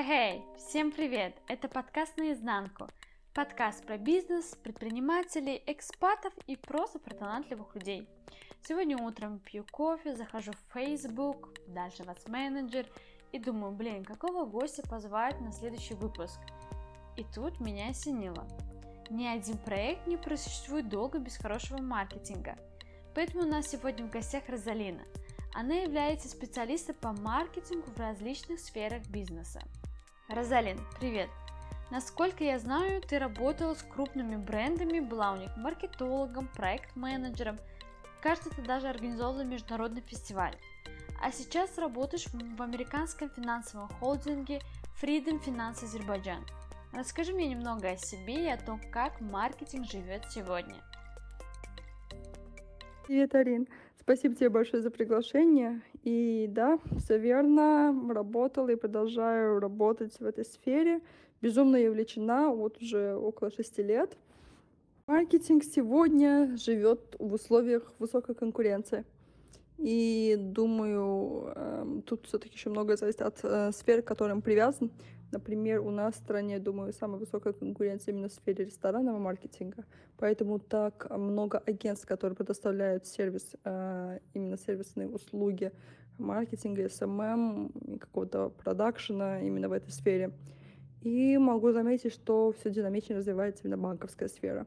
Хей-хей! Всем привет! Это подкаст «Наизнанку». Подкаст про бизнес, предпринимателей, экспатов и просто про талантливых людей. Сегодня утром пью кофе, захожу в Facebook, дальше вас менеджер и думаю, блин, какого гостя позвать на следующий выпуск? И тут меня осенило. Ни один проект не просуществует долго без хорошего маркетинга. Поэтому у нас сегодня в гостях Розалина – она является специалистом по маркетингу в различных сферах бизнеса. Розалин, привет! Насколько я знаю, ты работала с крупными брендами, них маркетологом, проект-менеджером, кажется, ты даже организовывала международный фестиваль. А сейчас работаешь в американском финансовом холдинге Freedom Finance Азербайджан. Расскажи мне немного о себе и о том, как маркетинг живет сегодня. Привет, Арин. Спасибо тебе большое за приглашение. И да, все верно, работала и продолжаю работать в этой сфере. Безумно я увлечена вот уже около шести лет. Маркетинг сегодня живет в условиях высокой конкуренции. И думаю, эм, тут все-таки еще многое зависит от э, сферы, к которым привязан. Например, у нас в стране, думаю, самая высокая конкуренция именно в сфере ресторанного маркетинга. Поэтому так много агентств, которые предоставляют сервис, э, именно сервисные услуги маркетинга, SMM, эм эм, какого-то продакшена именно в этой сфере. И могу заметить, что все динамичнее развивается именно банковская сфера.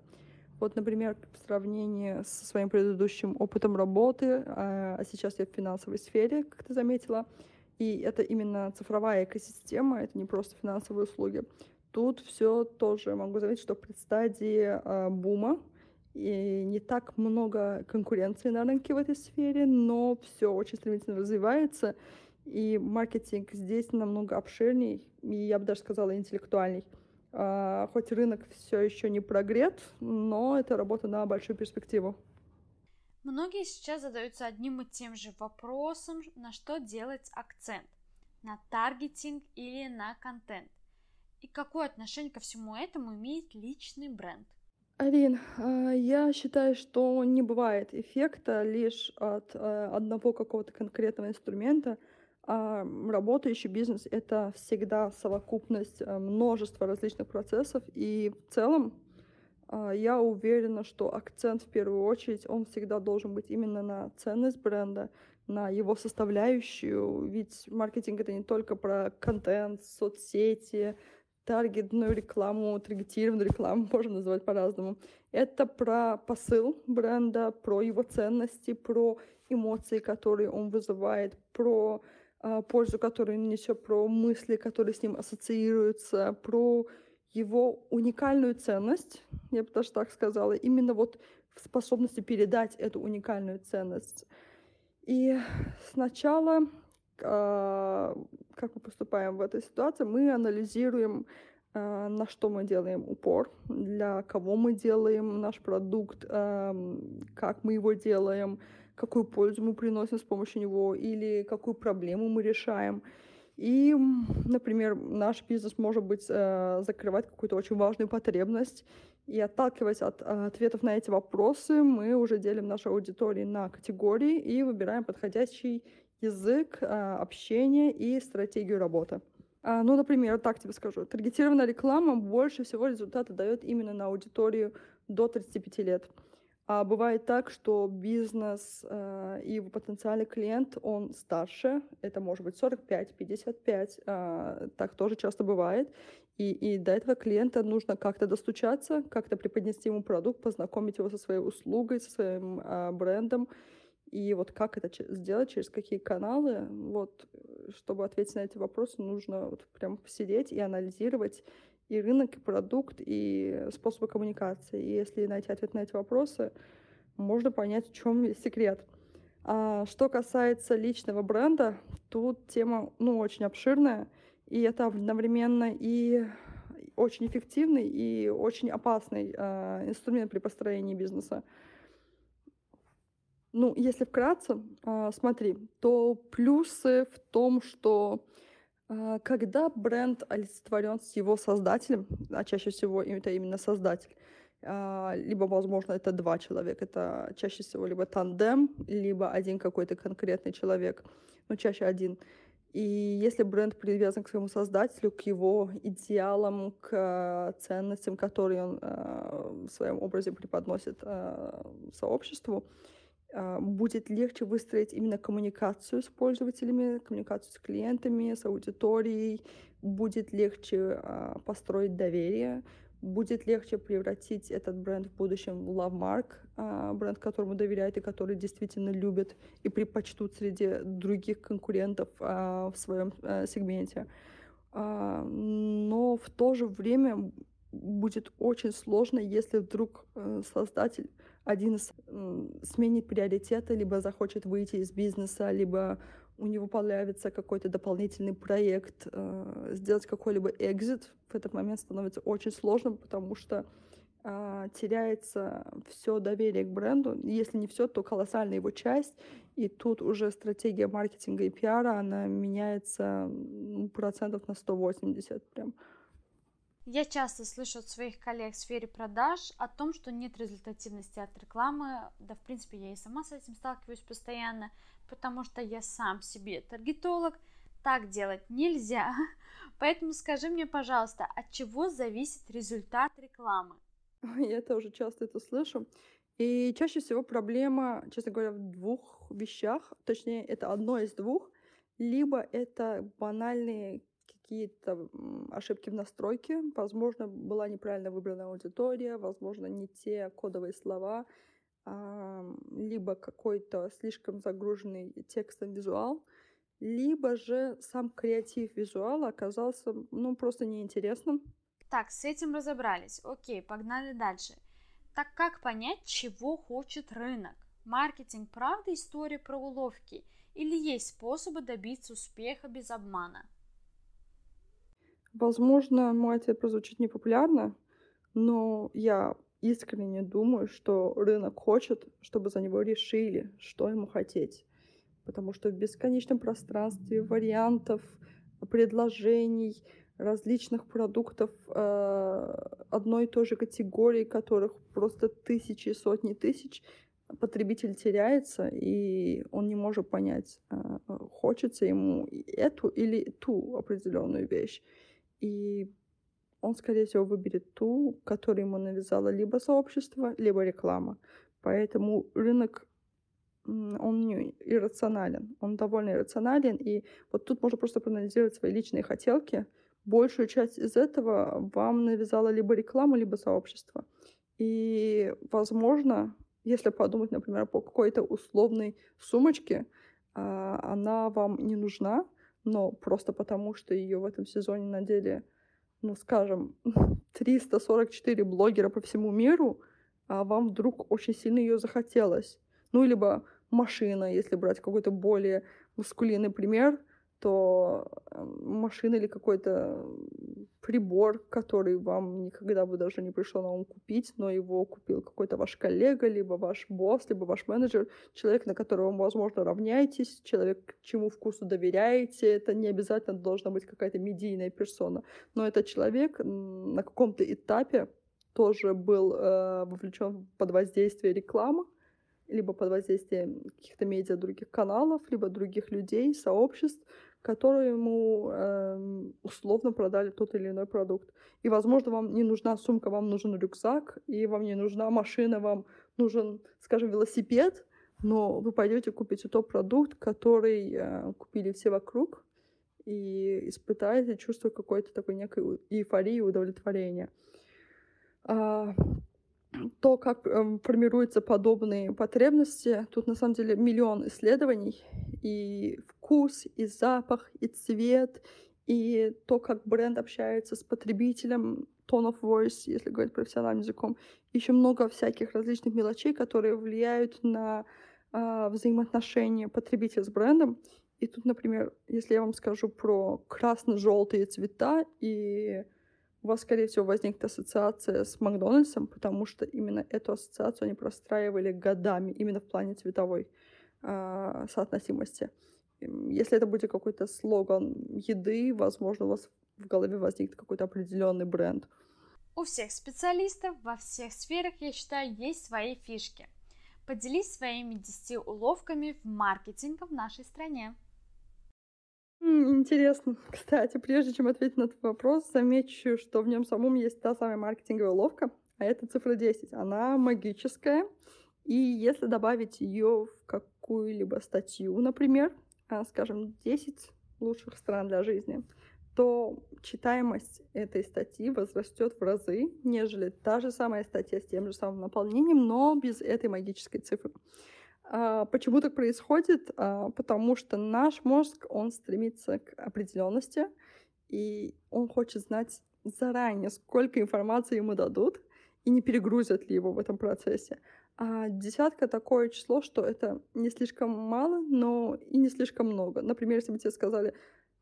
Вот, например, в сравнении со своим предыдущим опытом работы, э, а сейчас я в финансовой сфере, как ты заметила, и это именно цифровая экосистема, это не просто финансовые услуги. Тут все тоже могу заметить, что в предстадии э, бума, и не так много конкуренции на рынке в этой сфере, но все очень стремительно развивается, и маркетинг здесь намного обширней, и я бы даже сказала интеллектуальней. А, хоть рынок все еще не прогрет, но это работа на большую перспективу. Многие сейчас задаются одним и тем же вопросом, на что делать акцент. На таргетинг или на контент. И какое отношение ко всему этому имеет личный бренд? Арин, а, я считаю, что не бывает эффекта лишь от а, одного какого-то конкретного инструмента – а работающий бизнес — это всегда совокупность э, множества различных процессов, и в целом я уверена, что акцент в первую очередь, он всегда должен быть именно на ценность бренда, на его составляющую, ведь маркетинг — это не только про контент, соцсети, таргетную рекламу, таргетированную рекламу, можно называть по-разному. Это про посыл бренда, про его ценности, про эмоции, которые он вызывает, про а, пользу, которую он несет, про мысли, которые с ним ассоциируются, про его уникальную ценность, я бы даже так сказала, именно вот в способности передать эту уникальную ценность. И сначала, а, как мы поступаем в этой ситуации, мы анализируем, а, на что мы делаем упор, для кого мы делаем наш продукт, как мы его делаем, какую пользу мы приносим с помощью него или какую проблему мы решаем. И, например, наш бизнес может быть э, закрывать какую-то очень важную потребность. И отталкиваясь от э, ответов на эти вопросы, мы уже делим нашу аудиторию на категории и выбираем подходящий язык э, общения и стратегию работы. А, ну, например, так тебе скажу, таргетированная реклама больше всего результата дает именно на аудиторию до 35 лет. А бывает так, что бизнес э, и его потенциальный клиент, он старше, это может быть 45-55, э, так тоже часто бывает. И, и до этого клиента нужно как-то достучаться, как-то преподнести ему продукт, познакомить его со своей услугой, со своим э, брендом. И вот как это сделать, через какие каналы, вот, чтобы ответить на эти вопросы, нужно вот прям посидеть и анализировать и рынок, и продукт, и способы коммуникации. И если найти ответ на эти вопросы, можно понять, в чем секрет. А что касается личного бренда, тут тема ну, очень обширная, и это одновременно и очень эффективный и очень опасный э, инструмент при построении бизнеса. Ну, если вкратце, э, смотри, то плюсы в том, что когда бренд олицетворен с его создателем, а чаще всего это именно создатель, а, либо, возможно, это два человека, это чаще всего либо тандем, либо один какой-то конкретный человек, но чаще один. И если бренд привязан к своему создателю, к его идеалам, к ценностям, которые он э, в своем образе преподносит сообществу, будет легче выстроить именно коммуникацию с пользователями, коммуникацию с клиентами, с аудиторией, будет легче построить доверие, будет легче превратить этот бренд в будущем в лавмарк, бренд, которому доверяют и который действительно любят и предпочтут среди других конкурентов а, в своем а, сегменте. А, но в то же время будет очень сложно, если вдруг э, создатель один сменит приоритеты, либо захочет выйти из бизнеса, либо у него появится какой-то дополнительный проект, э, сделать какой-либо экзит в этот момент становится очень сложным, потому что э, теряется все доверие к бренду. Если не все, то колоссальная его часть. И тут уже стратегия маркетинга и пиара, она меняется процентов на 180 прям. Я часто слышу от своих коллег в сфере продаж о том, что нет результативности от рекламы. Да, в принципе, я и сама с этим сталкиваюсь постоянно, потому что я сам себе таргетолог. Так делать нельзя. Поэтому скажи мне, пожалуйста, от чего зависит результат рекламы? Я тоже часто это слышу. И чаще всего проблема, честно говоря, в двух вещах. Точнее, это одно из двух. Либо это банальные какие-то ошибки в настройке, возможно, была неправильно выбрана аудитория, возможно, не те кодовые слова, либо какой-то слишком загруженный текстом визуал, либо же сам креатив визуала оказался, ну, просто неинтересным. Так, с этим разобрались. Окей, погнали дальше. Так как понять, чего хочет рынок? Маркетинг правда история про уловки? Или есть способы добиться успеха без обмана? Возможно, мой ответ прозвучит непопулярно, но я искренне думаю, что рынок хочет, чтобы за него решили, что ему хотеть. Потому что в бесконечном пространстве вариантов, предложений, различных продуктов э, одной и той же категории, которых просто тысячи, сотни тысяч, потребитель теряется, и он не может понять, э, хочется ему эту или ту определенную вещь. И он, скорее всего, выберет ту, которую ему навязало либо сообщество, либо реклама. Поэтому рынок, он не иррационален, он довольно иррационален, и вот тут можно просто проанализировать свои личные хотелки. Большую часть из этого вам навязала либо реклама, либо сообщество. И, возможно, если подумать, например, по какой-то условной сумочке, а, она вам не нужна, но просто потому, что ее в этом сезоне надели, ну, скажем, 344 блогера по всему миру, а вам вдруг очень сильно ее захотелось. Ну, либо машина, если брать какой-то более мускулинный пример — то машина или какой-то прибор, который вам никогда бы даже не пришло на ум купить, но его купил какой-то ваш коллега, либо ваш босс, либо ваш менеджер, человек, на которого возможно, равняетесь, человек, чему вкусу доверяете. Это не обязательно должна быть какая-то медийная персона, но этот человек на каком-то этапе тоже был э, вовлечен под воздействие рекламы, либо под воздействием каких-то медиа других каналов, либо других людей, сообществ, которые ему э, условно продали тот или иной продукт. И, возможно, вам не нужна сумка, вам нужен рюкзак, и вам не нужна машина, вам нужен, скажем, велосипед, но вы пойдете купите тот продукт, который э, купили все вокруг, и испытаете чувство какой-то такой некой эйфории удовлетворения. А, то, как э, формируются подобные потребности, тут на самом деле миллион исследований, и вкус, и запах, и цвет, и то, как бренд общается с потребителем, tone of voice, если говорить профессиональным языком. Еще много всяких различных мелочей, которые влияют на э, взаимоотношения потребителя с брендом. И тут, например, если я вам скажу про красно-желтые цвета и у вас, скорее всего, возникнет ассоциация с Макдональдсом, потому что именно эту ассоциацию они простраивали годами, именно в плане цветовой э, соотносимости. Если это будет какой-то слоган еды, возможно, у вас в голове возникнет какой-то определенный бренд. У всех специалистов во всех сферах, я считаю, есть свои фишки. Поделись своими 10 уловками в маркетинге в нашей стране. Интересно. Кстати, прежде чем ответить на этот вопрос, замечу, что в нем самом есть та самая маркетинговая уловка, а это цифра 10. Она магическая, и если добавить ее в какую-либо статью, например, скажем, 10 лучших стран для жизни, то читаемость этой статьи возрастет в разы, нежели та же самая статья с тем же самым наполнением, но без этой магической цифры. А, почему так происходит? А, потому что наш мозг, он стремится к определенности, и он хочет знать заранее, сколько информации ему дадут, и не перегрузят ли его в этом процессе. А десятка такое число, что это не слишком мало, но и не слишком много. Например, если бы тебе сказали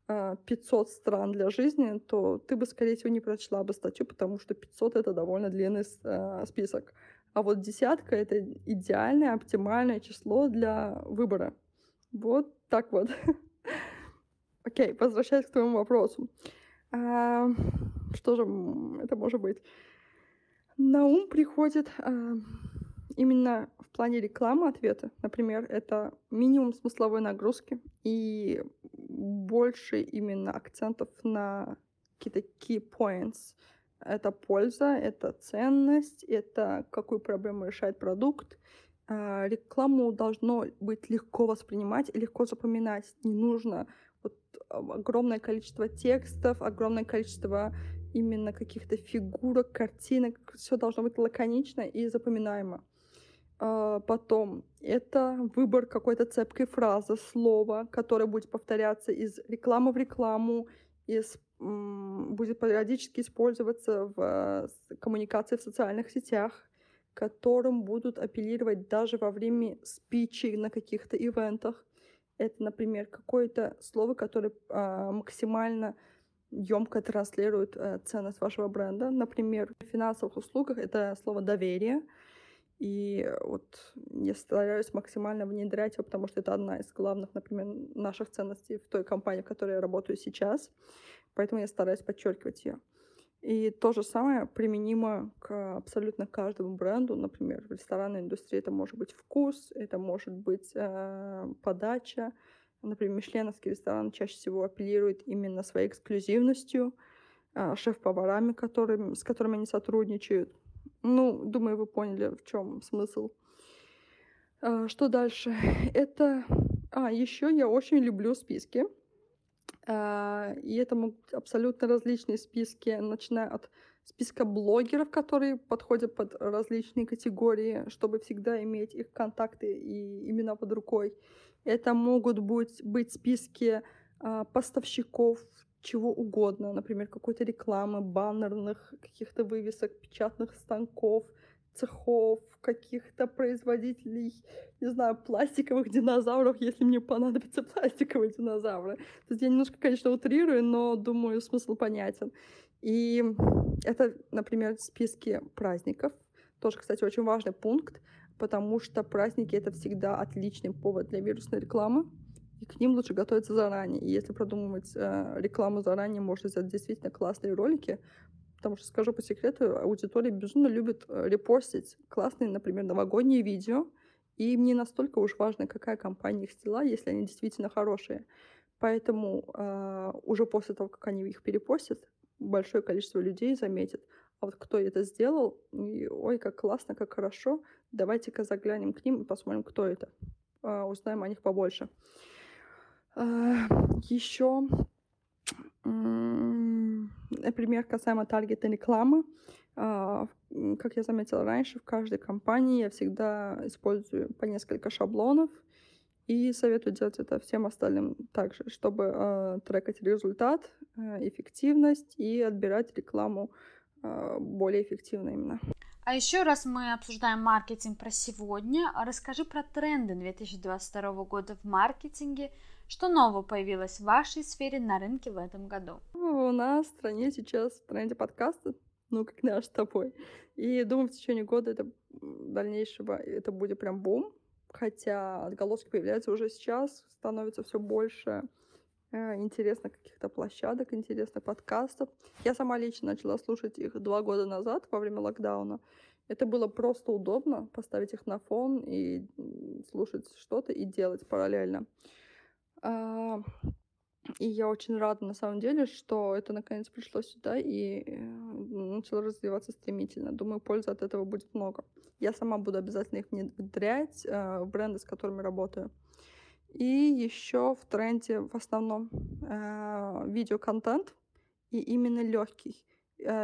500 а, стран для жизни, то ты бы, скорее всего, не прочла бы статью, потому что 500 — это довольно длинный а, список. А вот десятка — это идеальное, оптимальное число для выбора. Вот так вот. Окей, возвращаясь к твоему вопросу. А, что же это может быть? На ум приходит а, именно в плане рекламы ответа. Например, это минимум смысловой нагрузки и больше именно акцентов на какие-то key points. Это польза, это ценность, это какую проблему решает продукт. А, рекламу должно быть легко воспринимать и легко запоминать. Не нужно вот огромное количество текстов, огромное количество именно каких-то фигурок, картинок. Все должно быть лаконично и запоминаемо. А, потом это выбор какой-то цепкой фразы, слова, которое будет повторяться из рекламы в рекламу, из, будет периодически использоваться в коммуникации в социальных сетях, которым будут апеллировать даже во время спичей на каких-то ивентах. Это, например, какое-то слово, которое а, максимально емко транслирует а, ценность вашего бренда. Например, в финансовых услугах это слово доверие. И вот я стараюсь максимально внедрять его, потому что это одна из главных, например, наших ценностей в той компании, в которой я работаю сейчас. Поэтому я стараюсь подчеркивать ее. И то же самое применимо к абсолютно каждому бренду. Например, в ресторанной индустрии это может быть вкус, это может быть э, подача. Например, мишленовский ресторан чаще всего апеллирует именно своей эксклюзивностью, э, шеф-поварами, которым, с которыми они сотрудничают. Ну, думаю, вы поняли, в чем смысл. А, что дальше? Это... А, еще я очень люблю списки. А, и это могут быть абсолютно различные списки, начиная от списка блогеров, которые подходят под различные категории, чтобы всегда иметь их контакты и имена под рукой. Это могут быть, быть списки а, поставщиков чего угодно, например, какой-то рекламы, баннерных каких-то вывесок, печатных станков, цехов, каких-то производителей, не знаю, пластиковых динозавров, если мне понадобятся пластиковые динозавры. То есть я немножко, конечно, утрирую, но думаю, смысл понятен. И это, например, списки праздников. Тоже, кстати, очень важный пункт, потому что праздники — это всегда отличный повод для вирусной рекламы и к ним лучше готовиться заранее. И если продумывать э, рекламу заранее, можно сделать действительно классные ролики, потому что, скажу по секрету, аудитория безумно любит э, репостить классные, например, новогодние видео, и мне настолько уж важно, какая компания их сняла, если они действительно хорошие. Поэтому э, уже после того, как они их перепостят, большое количество людей заметит, а вот кто это сделал, и, ой, как классно, как хорошо, давайте-ка заглянем к ним и посмотрим, кто это. Э, узнаем о них побольше. А, Еще, например, касаемо таргета рекламы, а, как я заметила раньше, в каждой компании я всегда использую по несколько шаблонов и советую делать это всем остальным также, чтобы э, трекать результат, э, эффективность и отбирать рекламу э, более эффективно именно. А еще раз мы обсуждаем маркетинг про сегодня, расскажи про тренды 2022 года в маркетинге, что нового появилось в вашей сфере на рынке в этом году? У нас в стране сейчас в тренде подкасты, ну, как наш с тобой. И думаю, в течение года это дальнейшего это будет прям бум. Хотя отголоски появляются уже сейчас, становится все больше э, интересных каких-то площадок, интересных подкастов. Я сама лично начала слушать их два года назад, во время локдауна. Это было просто удобно, поставить их на фон и слушать что-то и делать параллельно. А, И я очень рада, на самом деле, что это наконец пришло сюда и э, начало развиваться стремительно. Думаю, пользы от этого будет много. Я сама буду обязательно их внедрять э, в бренды, с которыми работаю. И еще в тренде в основном э, видеоконтент и именно легкий,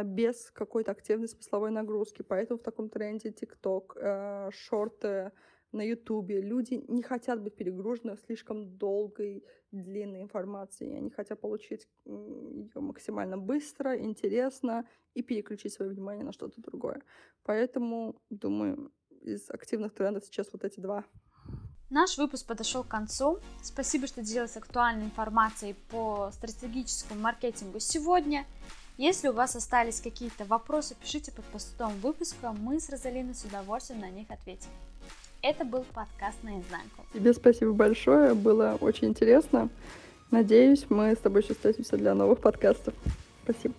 без какой-то активной смысловой нагрузки. Поэтому в таком тренде TikTok, шорты, на Ютубе. Люди не хотят быть перегружены слишком долгой, длинной информацией. Они хотят получить ее максимально быстро, интересно и переключить свое внимание на что-то другое. Поэтому, думаю, из активных трендов сейчас вот эти два. Наш выпуск подошел к концу. Спасибо, что делилась актуальной информацией по стратегическому маркетингу сегодня. Если у вас остались какие-то вопросы, пишите под постом выпуска, мы с Розалиной с удовольствием на них ответим. Это был подкаст «Наизнанку». Тебе спасибо большое, было очень интересно. Надеюсь, мы с тобой еще встретимся для новых подкастов. Спасибо.